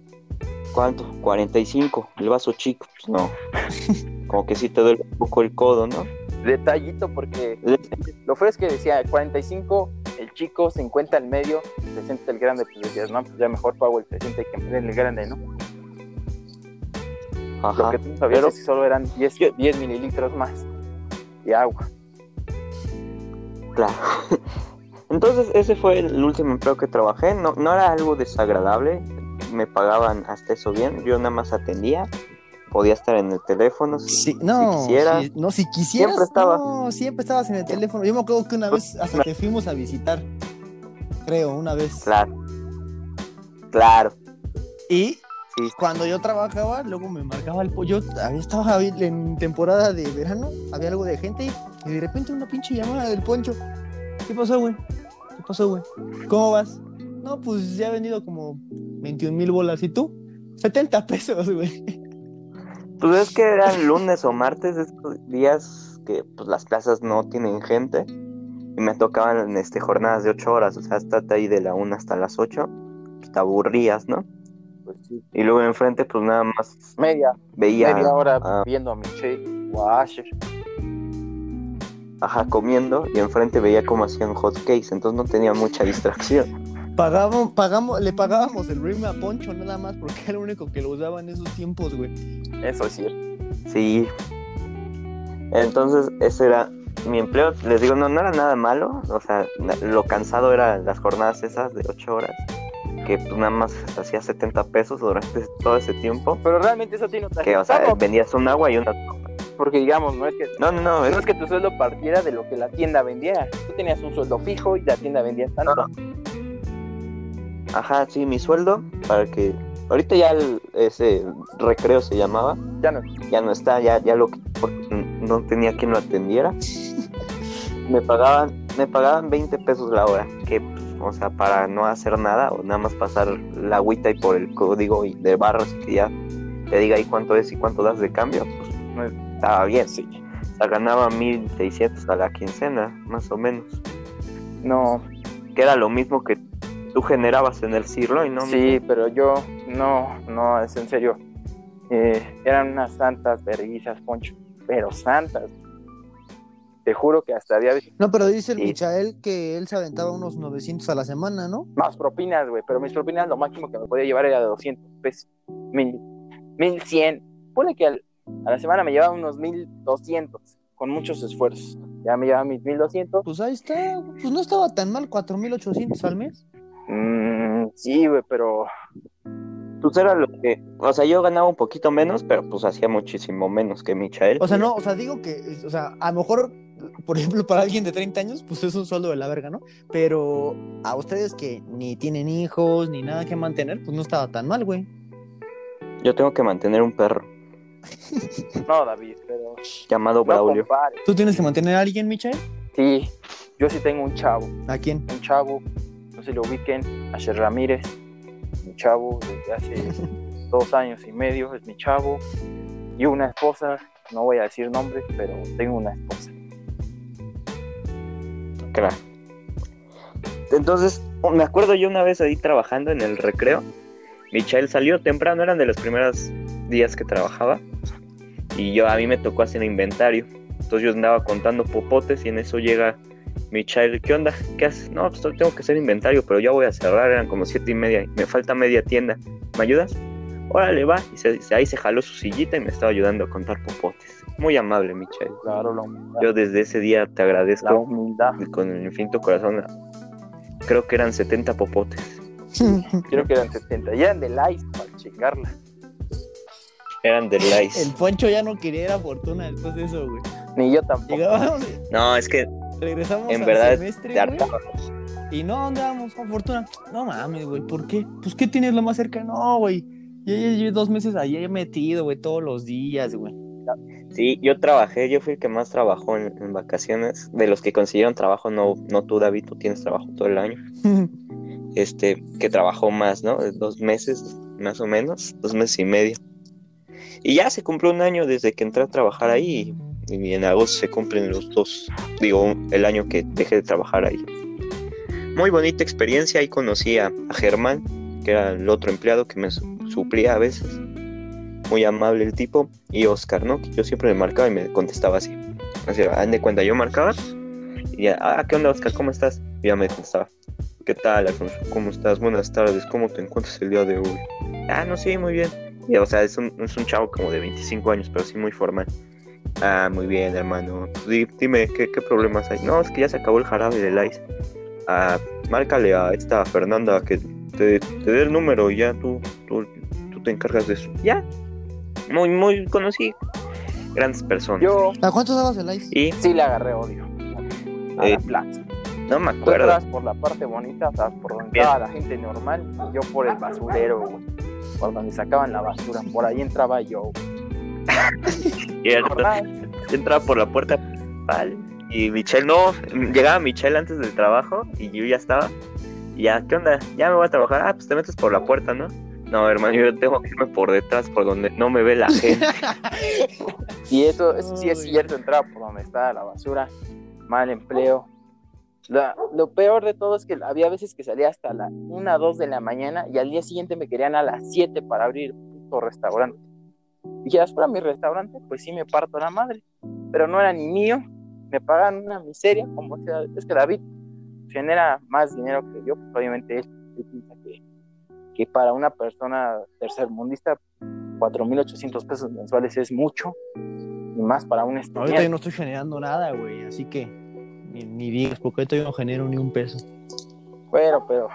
¿Cuánto? 45. El vaso chico, pues no. [LAUGHS] Como que sí te duele un poco el codo, ¿no? Detallito porque lo feo es que decía 45 el chico, 50 el medio, 60 el grande, pues decías, no, pues ya mejor pago el 60 y que me den el grande, ¿no? Lo Ajá. que tú sabías pero- es que solo eran 10, Yo- 10 mililitros más de agua. Claro. Entonces, ese fue el último empleo que trabajé. No, no era algo desagradable. Me pagaban hasta eso bien. Yo nada más atendía. Podía estar en el teléfono. Si, Sí, no, si quisiera. no, si quisieras, Siempre estaba. no, siempre estabas en el teléfono. Yo me acuerdo que una vez hasta te fuimos a visitar, creo, una vez. Claro. Claro. Y Sí. cuando yo trabajaba, luego me marcaba el pollo. Había estaba en temporada de verano, había algo de gente y de repente una pinche llamada del poncho. ¿Qué pasó, güey? ¿Qué pasó, güey? ¿Cómo vas? No, pues ya he vendido como 21 mil bolas. ¿Y tú? 70 pesos, güey. Pues es que eran lunes o martes, estos días que pues las plazas no tienen gente. Y me tocaban este, jornadas de 8 horas. O sea, hasta ahí de la 1 hasta las 8. Pues te aburrías, ¿no? Pues sí, Y luego enfrente, pues nada más media, veía. media hora ah, viendo a Michelle o a Asher. ajá, comiendo y enfrente veía cómo hacían hot cakes, entonces no tenía mucha distracción. Pagamos, pagamos, le pagábamos el ritmo a Poncho nada más porque era el único que lo usaba en esos tiempos, güey. Eso es cierto. Sí. Entonces, ese era mi empleo. Les digo, no, no era nada malo. O sea, lo cansado era las jornadas esas de 8 horas. Que pues nada más hacía 70 pesos durante todo ese tiempo. Pero realmente eso a ti no Que, o sea, vendías un agua y una... porque digamos, no es que No, no, no. no es- es que tu sueldo partiera de lo que la tienda vendía. Tú tenías un sueldo fijo y la tienda vendía tanto. Ajá, sí, mi sueldo para que... Ahorita ya el- ese recreo se llamaba. Ya no. ya no está, ya, ya lo porque no tenía quien lo atendiera. Me pagaban me pagaban 20 pesos la hora, que, o sea, para no hacer nada o nada más pasar la agüita y por el código y de barras que ya te diga ahí cuánto es y cuánto das de cambio, pues no estaba bien, sí. O sea, ganaba 1600 a la quincena, más o menos. No, Que era lo mismo que tú generabas en el y ¿no? sí, pero yo, no, no, es en serio. Eh, eran unas santas verguizas, Poncho, pero santas. Te juro que hasta había No, pero dice el Sí. Michael que él se aventaba unos 900 a la semana, ¿no? más propinas, güey, pero mis propinas lo máximo que me podía llevar era de 200 pesos. Mil, 1100. Pone que al- a la semana me llevaba unos 1200, con muchos esfuerzos. Ya me llevaba mis 1200. Pues ahí está, pues no estaba tan mal, 4800 al mes. Mm, sí, güey, pero Pues era lo que, o sea, yo ganaba un poquito menos, pero pues hacía muchísimo menos que Michael. O sea, no, o sea, digo que, o sea, a lo mejor, por ejemplo, para alguien de 30 años, pues es un sueldo de la verga, ¿no? Pero a ustedes que ni tienen hijos, ni nada que mantener, pues no estaba tan mal, güey. Yo tengo que mantener un perro [LAUGHS] no, David, pero llamado no Braulio. compares. ¿Tú tienes que mantener a alguien, Michael? Sí, yo sí tengo un chavo, ¿A quién? un chavo, no se lo ubiquen, Asher Ramírez, mi chavo desde hace [LAUGHS] dos años y medio, es mi chavo, y una esposa, no voy a decir nombres, pero tengo una esposa. Crack. Entonces, me acuerdo yo una vez ahí trabajando en el recreo. Michael salió temprano, eran de los primeros días que trabajaba. Y yo a mí me tocó hacer inventario. Entonces yo andaba contando popotes y en eso llega Michael. ¿Qué onda? ¿Qué haces? No, pues tengo que hacer inventario, pero ya voy a cerrar. Eran como siete y media. y Me falta media tienda. ¿Me ayudas? Órale, va. Y se- se- ahí se jaló su sillita y me estaba ayudando a contar popotes. Muy amable, Michael. Claro, la humildad. Yo desde ese día te agradezco la humildad. y con el infinito corazón. Creo que eran 70 popotes. [LAUGHS] Creo que eran 70. Y eran de likes para chingarla. Eran de El Lice. Poncho ya no quería ir a Fortuna después de eso, güey. Ni yo tampoco. No, es que regresamos en al verdad semestre. Y no, ¿dónde vamos? A Fortuna. No mames, güey, ¿por qué? Pues, ¿qué tienes lo más cerca? No, güey. Ya llevo dos meses ahí he metido, güey, todos los días, güey. Sí, yo trabajé, yo fui el que más trabajó en, en vacaciones. De los que consiguieron trabajo, no, no tú, David, tú tienes trabajo todo el año. [LAUGHS] Este, que trabajó más, ¿no? Dos meses, más o menos, dos meses y medio. Y ya se cumplió un año desde que entré a trabajar ahí. Y, en agosto se cumplen los dos, digo, el año que dejé de trabajar ahí. Muy bonita experiencia, ahí conocí a, a Germán, que era el otro empleado que me su- suplía a veces. Muy amable el tipo. Y Oscar, ¿no? Que yo siempre me marcaba y me contestaba así. Así, haz de cuenta, yo marcaba. Y ya, ah, ¿qué onda, Oscar? ¿Cómo estás? Y ya me contestaba. ¿Qué tal, Alfonso? ¿Cómo estás? Buenas tardes. ¿Cómo te encuentras el día de hoy? Ah, no, sí, muy bien. Y, o sea, es un, es un chavo como de 25 años, pero sí muy formal. Ah, muy bien, hermano. Di- dime, ¿qué, ¿qué problemas hay? No, es que ya se acabó el jarabe del ice. Ah, márcale a esta Fernanda que te, te dé el número y ya tú, tú, tú te encargas de eso. Ya. Muy, muy conocí grandes personas. Yo ¿A cuánto dabas el ice? Y sí le agarré odio a Eh, la plaza. no me Tú acuerdo. entrabas por la parte bonita, sea, por donde Bien. estaba la gente normal, y yo por el basurero, güey. Por donde sacaban la basura, por ahí entraba yo. [LAUGHS] Y él ¿Verdad? entraba por la puerta principal. Y Michelle no, llegaba Michelle antes del trabajo y yo ya estaba. Y ya, ¿qué onda? Ya me voy a trabajar. Ah, pues te metes por la puerta, ¿no? No, hermano, yo tengo que irme por detrás, por donde no me ve la gente. [LAUGHS] Y eso, eso sí es cierto, entraba por donde estaba la basura, mal empleo. La- lo peor de todo es que había veces que salía hasta la 1, 2 de la mañana y al día siguiente me querían a las 7 para abrir un restaurante. Dijeras, fuera mi restaurante, pues sí me parto la madre, pero no era ni mío, me pagan una miseria, como sea, es que David genera más dinero que yo, pues obviamente él, piensa que, que para una persona tercermundista 4.800 pesos mensuales es mucho, y más para un Ahorita yo estudiante. no estoy generando nada, güey, así que ni, ni digas, porque ahorita yo no genero ni un peso. Bueno, pero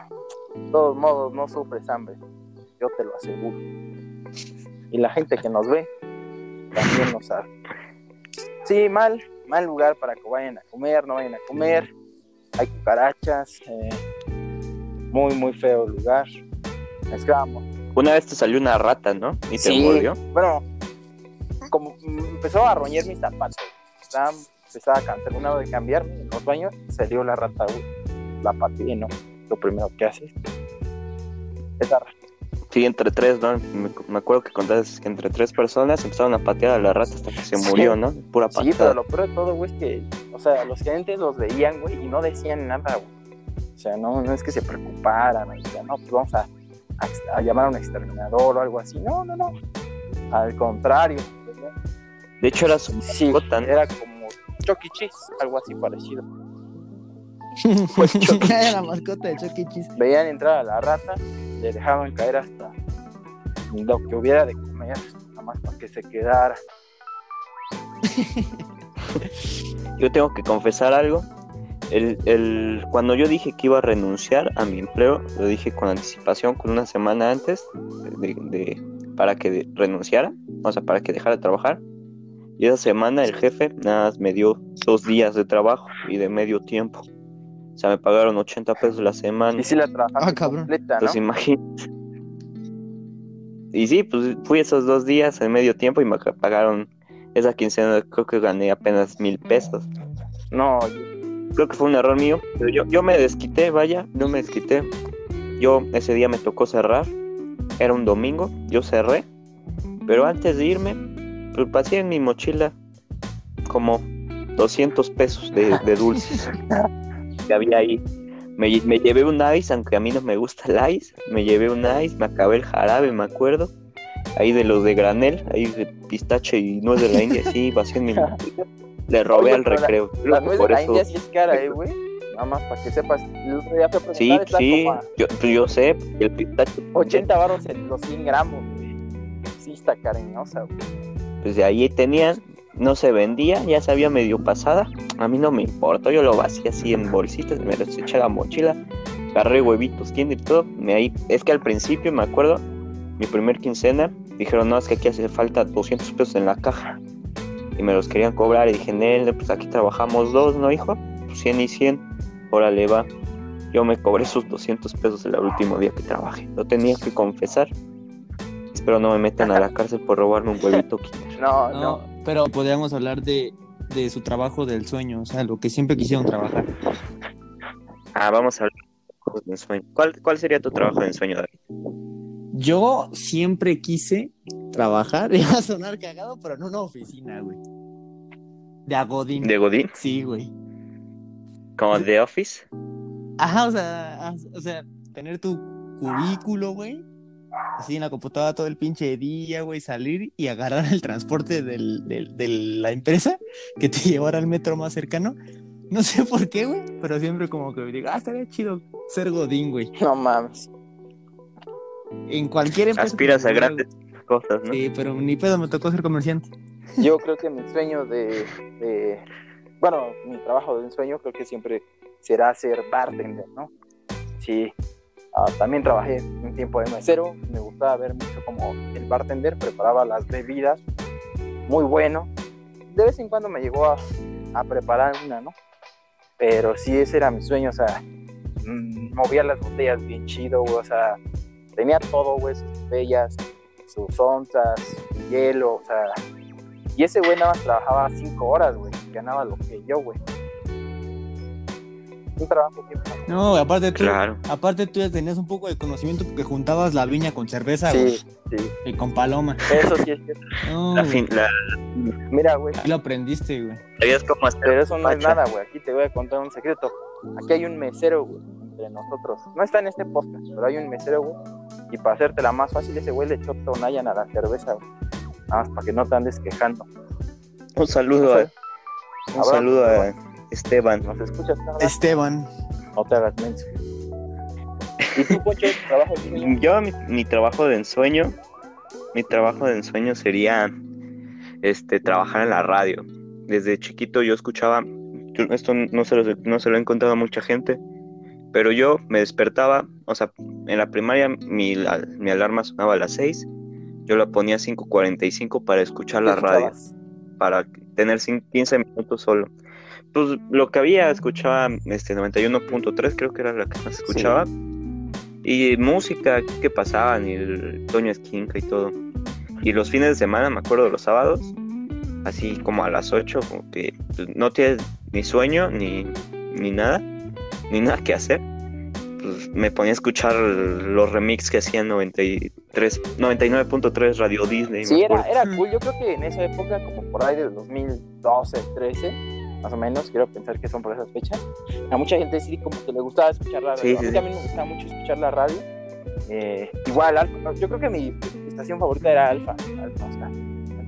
de todos modos no sufres hambre, yo te lo aseguro. Y la gente que nos ve también lo sabe. Sí, mal, mal lugar para que vayan a comer, no vayan a comer. Hay cucarachas, eh, muy, muy feo lugar. Mezclamos. Una vez te salió una rata, ¿no? Y te Sí. mordió. Bueno, como empezó a roñer mis zapatos, estaba, empezaba a cansar una de cambiarme, no los baños, salió la rata. La pateé, ¿no? Lo primero que haces. Esa rata. Sí, entre tres, ¿no? Me, me acuerdo que contaste que entre tres personas empezaron a patear a la rata hasta que se Sí. murió, ¿no? Pura Sí, pero patada. lo peor de todo, güey, es que, o sea, los gerentes los veían, güey, y no decían nada, güey. O sea, no, no es que se preocuparan, o sea, no, pues vamos a, a- a llamar a un exterminador o algo así. No, no, no. Al contrario. pues, ¿no? De hecho, era su Sí, mascota, ¿no? era como Chucky Cheese, algo así parecido. [LAUGHS] Era la mascota de Chuck. Cheese. Veían entrar a la rata, le dejaban caer hasta lo que hubiera de comer, nada más para que se quedara. [LAUGHS] Yo tengo que confesar algo. El, el- cuando yo dije que iba a renunciar a mi empleo, lo dije con anticipación, con una semana antes, de, de- para que renunciara, o sea, para que dejara de trabajar. Y esa semana el jefe nada más me dio dos días de trabajo y de medio tiempo. O sea, me pagaron 80 pesos la semana. Y si la trabajaste Ah, cabrón. completa, ¿no? Entonces imagínate. Y sí, pues fui esos dos días en medio tiempo y me pagaron esa quincena, creo que gané apenas mil pesos. No, Creo que fue un error mío, pero yo, yo me desquité, vaya, yo me desquité. Yo ese día me tocó cerrar, era un domingo, yo cerré, pero antes de irme, pues pasé en mi mochila como 200 pesos de, de dulces [LAUGHS] que había ahí. Me, me llevé un ice, aunque a mí no me gusta el ice, me llevé un ice, me acabé el jarabe, me acuerdo. Ahí de los de granel, ahí de pistache y nuez de la India, sí, [LAUGHS] vacié en mi. Le robé Oye, al la- recreo. La nuez de la India sí es cara, eh, güey. Nada más para que sepas. Sí, sí, yo, pues yo sé, el pistache, 80 baros en los 100 gramos. Sí está cariñosa, güey. pues de ahí tenían, no se vendía, ya se había medio pasada, a mí no me importó, yo lo vacié así en bolsitas, me los eché a la mochila, agarré huevitos, Kinder y todo, me ahí, es que al principio me acuerdo, mi primer quincena, dijeron, no, es que aquí hace falta 200 pesos en la caja, y me los querían cobrar, y dije, Nel, pues aquí trabajamos dos, ¿no, hijo? Pues 100 y 100, órale, va. Yo me cobré esos 200 pesos el último día que trabajé, lo tenía que confesar. Espero no me metan a la cárcel por robarme un huevito [LAUGHS] Kinder. No, No, no. Pero podríamos hablar de, de su trabajo del sueño, o sea, lo que siempre quisieron trabajar. Ah, vamos a hablar de ensueño. ¿Cuál, ¿Cuál sería tu trabajo de ensueño, David? Yo siempre quise trabajar, [LAUGHS] iba a sonar cagado, pero en una oficina, güey. De agodín. ¿De Godín? Sí, güey. ¿Como de Office? Ajá, o sea, o sea, tener tu cubículo, güey. Así en la computadora todo el pinche día, güey, salir y agarrar el transporte del, del- de la empresa que te [LAUGHS] llevara al metro más cercano. No sé por qué, güey, pero siempre como que digo, ah, estaría chido ser godín, güey. [LAUGHS] No mames. En cualquier empresa. Aspiras a que me grandes cosas, ¿no? Sí, pero ni pedo me tocó ser comerciante. Yo creo que mi sueño de, de- Bueno, mi trabajo de ensueño creo que siempre será ser bartender, ¿no? Sí. Ah, también trabajé un tiempo de mesero. Me gustaba ver mucho como el bartender preparaba las bebidas. Muy bueno. De vez en cuando me llegó a, preparar una, ¿no? Pero sí, ese era mi sueño. O sea, mm, movía las botellas bien chido, güey. O sea, tenía todo, güey. Sus botellas, sus onzas, su hielo, o sea... Y ese güey nada más trabajaba cinco horas, güey. Ganaba lo que yo, güey. Un trabajo. No, aparte tú, Claro. aparte tú ya tenías un poco de conocimiento porque juntabas la viña con cerveza, güey, Sí, sí. y con paloma. Eso sí es [LAUGHS] cierto. No, La güey, fin, la, Mira, güey. aquí lo aprendiste, güey. ¿Sabías cómo hacer Pero eso no es nada, güey. Aquí te voy a contar un secreto. Aquí hay un mesero, güey, entre nosotros. No está en este podcast, pero hay un mesero, güey. Y para hacértela más fácil, ese güey le echó tonayan a la cerveza, güey. Nada más para que no te andes quejando. Un saludo a, un saludo a Esteban. ¿Nos escuchas? Esteban. No te hagas menso. ¿Y tú, Poncho, trabajo de sueño? Yo, mi, mi trabajo de ensueño, mi trabajo de ensueño sería este trabajar en la radio. Desde chiquito yo escuchaba, esto no se, lo, no se lo he encontrado a mucha gente, pero yo me despertaba, o sea, en la primaria mi, la- mi alarma sonaba a las 6, yo la ponía a 5.45 para escuchar la ¿Qué radio. escuchabas? para tener cin- 15 minutos solo. Pues lo que había, escuchaba este 91.3, creo que era la que más escuchaba. Y música que pasaban, y el Toño Esquinca y todo. Y los fines de semana, me acuerdo los sábados, así como a las 8, como que no tienes ni sueño ni, ni nada, ni nada que hacer, pues me ponía a escuchar los remix que hacían 93, 99.3 Radio Disney. Sí, era, era cool. Yo creo que en esa época, como por ahí del 2012, 13, más o menos, quiero pensar que son por esas fechas, a mucha gente sí como que le gustaba escuchar la radio. Sí, a mí sí, también me gustaba mucho escuchar la radio. Eh, igual, Alfa, yo creo que mi, estación favorita era Alfa. Alfa o sea,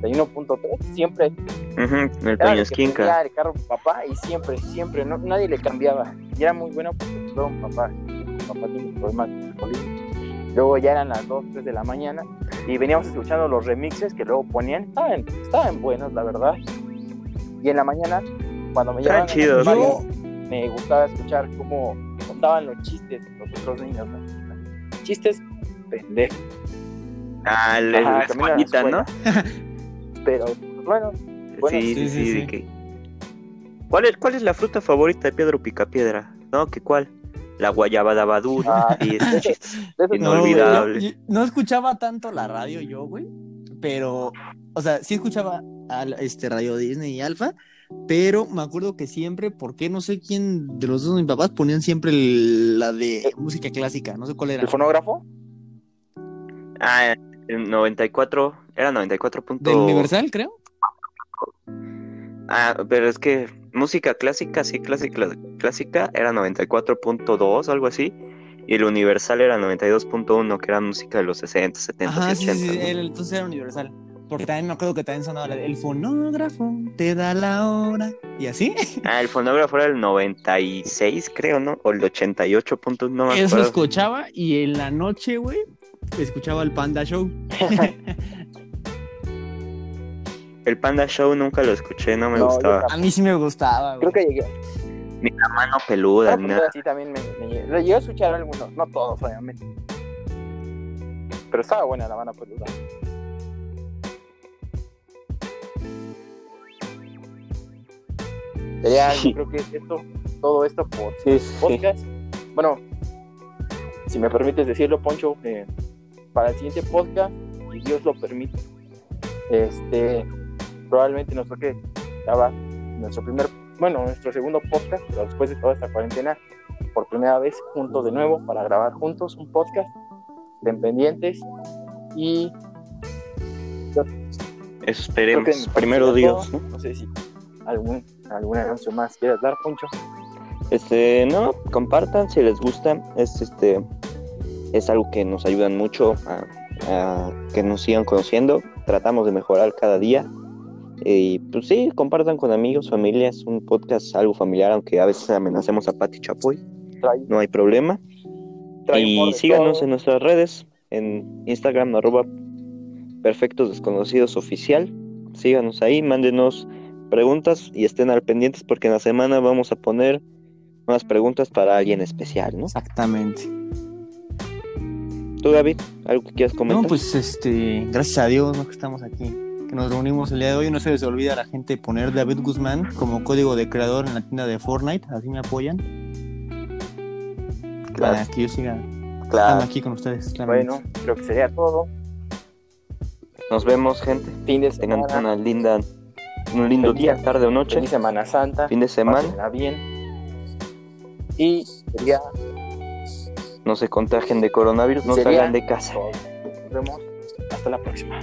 91.3, siempre Ujú, el era que el carro papá y siempre, siempre, no, nadie le cambiaba. Y era muy bueno porque pues, luego mi papá, papá tiene problemas con el alcoholismo. Luego ya eran las 2, 3 de la mañana y veníamos escuchando los remixes que luego ponían. Estaban, estaban buenos, la verdad. Y en la mañana, cuando me llevaban chidos. me gustaba escuchar cómo contaban los chistes los otros niños. ¿no? Chistes pendejos. Ah, el, Ajá, ¿no? [LAUGHS] Pero bueno, bueno, sí, sí, sí, que- ¿Cuál es, ¿Cuál es la fruta favorita de Pedro Picapiedra? ¿No? ¿Qué cuál? La guayaba dabadura. Ah, y de esos- [LAUGHS] Inolvidable. yo- yo no escuchaba tanto la radio yo, güey. Pero, o sea, sí escuchaba al, este Radio Disney y Alfa. Pero me acuerdo que siempre, porque no sé quién de los dos de mis papás ponían siempre el- la de música clásica, no sé cuál era. ¿El fonógrafo? Ah, el 94, era 94. punto- Del Universal, creo. Ah, pero es que música clásica, sí, clásica, clásica era 94.2, algo así. Y el Universal era 92.1, que era música de los 60, 70 Ajá, y sí, 80. sí, ¿no? el- entonces era Universal. Porque también me acuerdo que también sonaba el fonógrafo te da la hora. Y así. [LAUGHS] Ah, el fonógrafo era el 96, creo, ¿no? O el 88. punto- no me Eso acuerdo. escuchaba y en la noche, güey, escuchaba el Panda Show. [LAUGHS] El Panda Show nunca lo escuché, no me No, gustaba. A mí sí me gustaba, güey. Creo que llegué. Ni la mano peluda, Ah, ni pues, nada. sí, también me, me llegué. Lo llegué a escuchar algunos, no todos, obviamente. Pero estaba buena la banda peluda. Ya, yo creo que es esto, todo esto por Sí, sí. podcast. Bueno, si me permites decirlo, Poncho, eh, para el siguiente podcast, si Dios lo permite, este, probablemente nos toque grabar nuestro primer, bueno, nuestro segundo podcast, pero después de toda esta cuarentena, por primera vez juntos de nuevo para grabar juntos un podcast, estén pendientes y Esperemos. Primero Dios. ¿no? No sé si algún, algún anuncio más quieras dar, Poncho. Este, no, compartan si les gusta. Es este es algo que nos ayudan mucho a, a que nos sigan conociendo. Tratamos de mejorar cada día. Y pues sí, compartan con amigos, familias, un podcast algo familiar, aunque a veces amenacemos a Pati Chapoy, Trae, no hay problema. trae Y síganos todo. en nuestras redes, en Instagram, arroba Perfectos Desconocidos Oficial. Síganos ahí, mándenos preguntas y estén al pendientes porque en la semana vamos a poner unas preguntas para alguien especial, ¿no? Exactamente. Tú, David, ¿algo que quieras comentar? No, pues este, gracias a Dios ¿no? que estamos aquí, que nos reunimos el día de hoy. No se les olvida a la gente poner David Guzmán como código de creador en la tienda de Fortnite, así me apoyan. Claro. Para que yo siga claro. estando aquí con ustedes. claramente. Bueno, creo que sería todo. Nos vemos, gente. Fin de Tengan una linda, un lindo día, tarde o noche, Feliz Semana Santa. fin de semana. Bien. Y sería No se contagien de coronavirus, no salgan de casa. Nos vemos. Hasta la próxima.